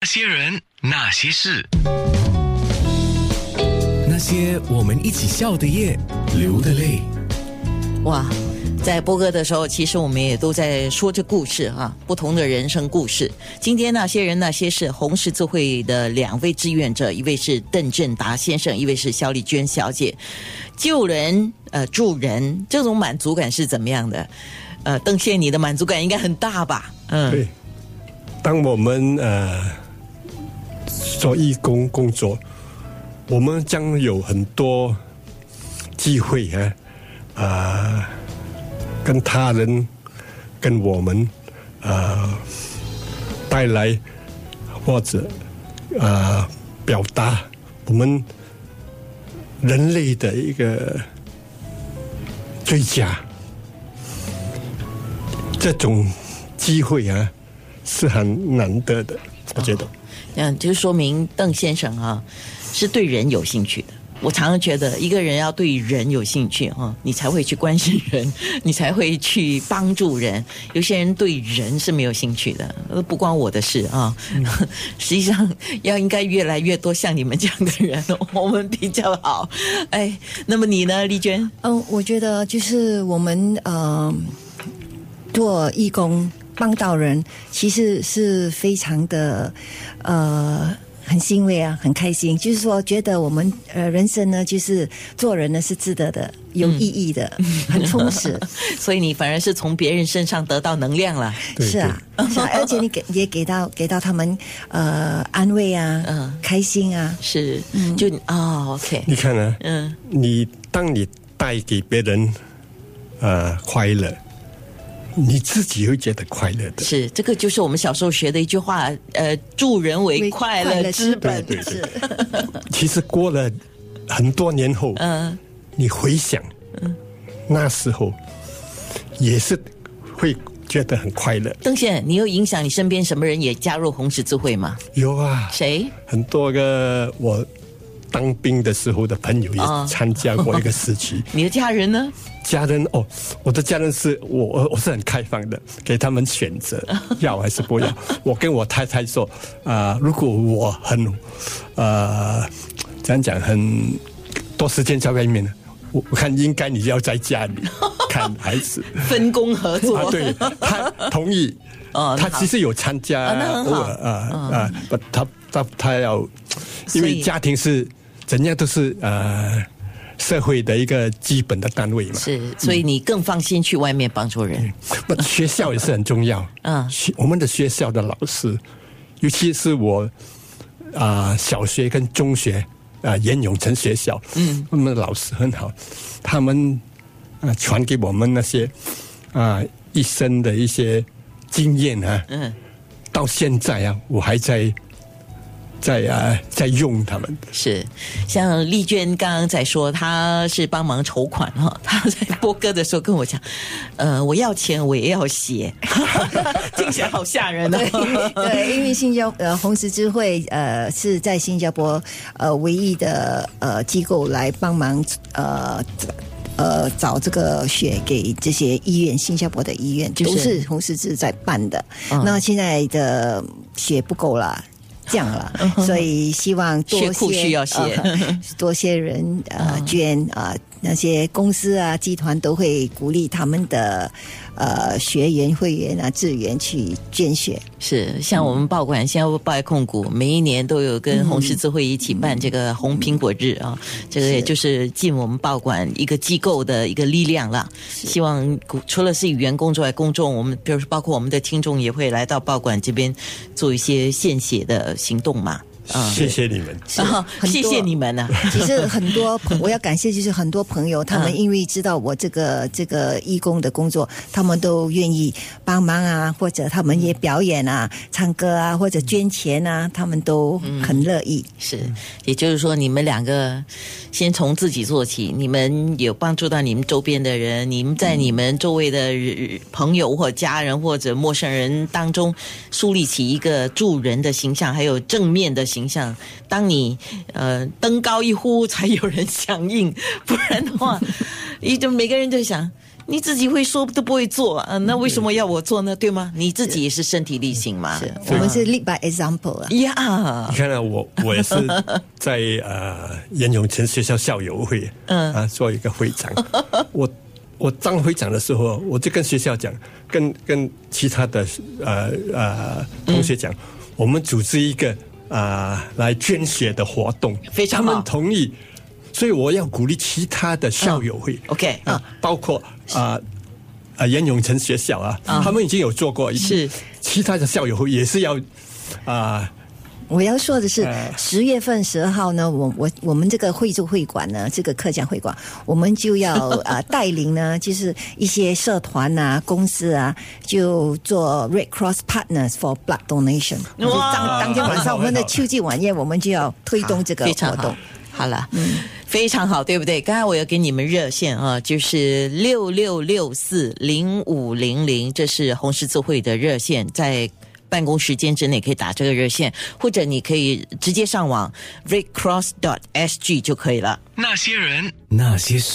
那些人，那些事，那些我们一起笑的夜，流的泪。哇，在播歌的时候，其实我们也都在说这故事啊，不同的人生故事。今天那些人那些事，红十字会的两位志愿者，一位是邓振达先生，一位是肖丽娟小姐。救人呃助人，这种满足感是怎么样的？呃，邓宪，你的满足感应该很大吧？嗯，对，当我们呃做义工工作，我们将有很多机会啊，啊，跟他人、跟我们呃带来或者啊表达我们人类的一个最佳。这种机会啊，是很难得的，我觉得。嗯，就说明邓先生啊，是对人有兴趣的。我常常觉得，一个人要对人有兴趣哈，你才会去关心人，你才会去帮助人。有些人对人是没有兴趣的，不关我的事啊。实际上，要应该越来越多像你们这样的人，我们比较好。哎，那么你呢，丽娟？嗯，我觉得就是我们呃。做义工帮到人，其实是非常的呃很欣慰啊，很开心。就是说，觉得我们呃人生呢，就是做人呢是值得的，有意义的，很充实。所以你反而是从别人身上得到能量了，是啊，而且你给也给到给到他们呃安慰啊，嗯，开心啊，是，就哦，OK。你看呢？嗯，你当你带给别人呃快乐。你自己会觉得快乐的，是这个就是我们小时候学的一句话，呃，助人为快乐之本。对对。其实过了很多年后，嗯，你回想，嗯，那时候也是会觉得很快乐。邓先，你有影响你身边什么人也加入红十字会吗？有啊，谁？很多个我当兵的时候的朋友也参加过一个时期。你的家人呢？家人哦，我的家人是我，我是很开放的，给他们选择 要还是不要。我跟我太太说啊，如果我很呃，这样讲很多时间在外面呢我我看应该你要在家里 看孩子，分工合作。啊对他同意，哦，他其实有参加，偶尔啊啊，不，他他他要，因为家庭是怎样都是呃。社会的一个基本的单位嘛，是，所以你更放心去外面帮助人。不，学校也是很重要。嗯，学我们的学校的老师，尤其是我啊，小学跟中学啊，严永成学校，嗯，我们的老师很好，他们啊，传给我们那些啊一生的一些经验啊，嗯，到现在啊，我还在。在啊，在用他们是像丽娟刚刚在说，她是帮忙筹款哈。她在播歌的时候跟我讲，呃，我要钱我也要写，听起来好吓人哦。对，因为新加呃红十字会呃是在新加坡呃唯一的呃机构来帮忙呃呃找这个血给这些医院，新加坡的医院都是红十字在办的。那现在的血不够了。降了，所以希望多些 多些人呃捐啊，那些公司啊集团都会鼓励他们的。呃，学员、会员啊，志愿去捐血是像我们报馆，现在报控股，每一年都有跟红十字会一起办这个红苹果日啊，这个也就是尽我们报馆一个机构的一个力量了。希望除了是员工之外，公众我们，比如说包括我们的听众，也会来到报馆这边做一些献血的行动嘛。谢谢你们，谢谢你们呢。其实很多，我要感谢，就是很多朋友，他们因为知道我这个这个义工的工作，他们都愿意帮忙啊，或者他们也表演啊、唱歌啊，或者捐钱啊，他们都很乐意。是，也就是说，你们两个先从自己做起，你们有帮助到你们周边的人，你们在你们周围的朋友或家人或者陌生人当中树立起一个助人的形象，还有正面的形。形象，当你呃登高一呼，才有人响应，不然的话，一就每个人都想，你自己会说都不会做啊，那为什么要我做呢？对吗？你自己也是身体力行嘛。是我们是 lead by example 啊。呀你，看啊，我我也是在 呃严永成学校校友会，嗯啊做一个会长。我我当会长的时候，我就跟学校讲，跟跟其他的呃呃同学讲，我们组织一个啊、来捐血的活动，他非常好。们同意，所以我要鼓励其他的校友会、OK 啊，包括啊。啊，严永成学校啊，他们已经有做过一次，是。其他的校友会也是要啊、我要说的是呃，十月份十二号呢，我我我们这个惠州会馆呢，这个客家会馆，我们就要 呃带领呢，就是一些社团啊、公司啊，就做 Red Cross Partners for Blood Donation。就当当天晚上我们的秋季晚宴，我们就要推动这个活动。。好了，嗯，非常好，对不对？刚才我有给你们热线啊，就是六六六四零五零零，这是红十字会的热线，在办公时间之内可以打这个热线，或者你可以直接上网 redcross dot sg 就可以了。那些人，那些事。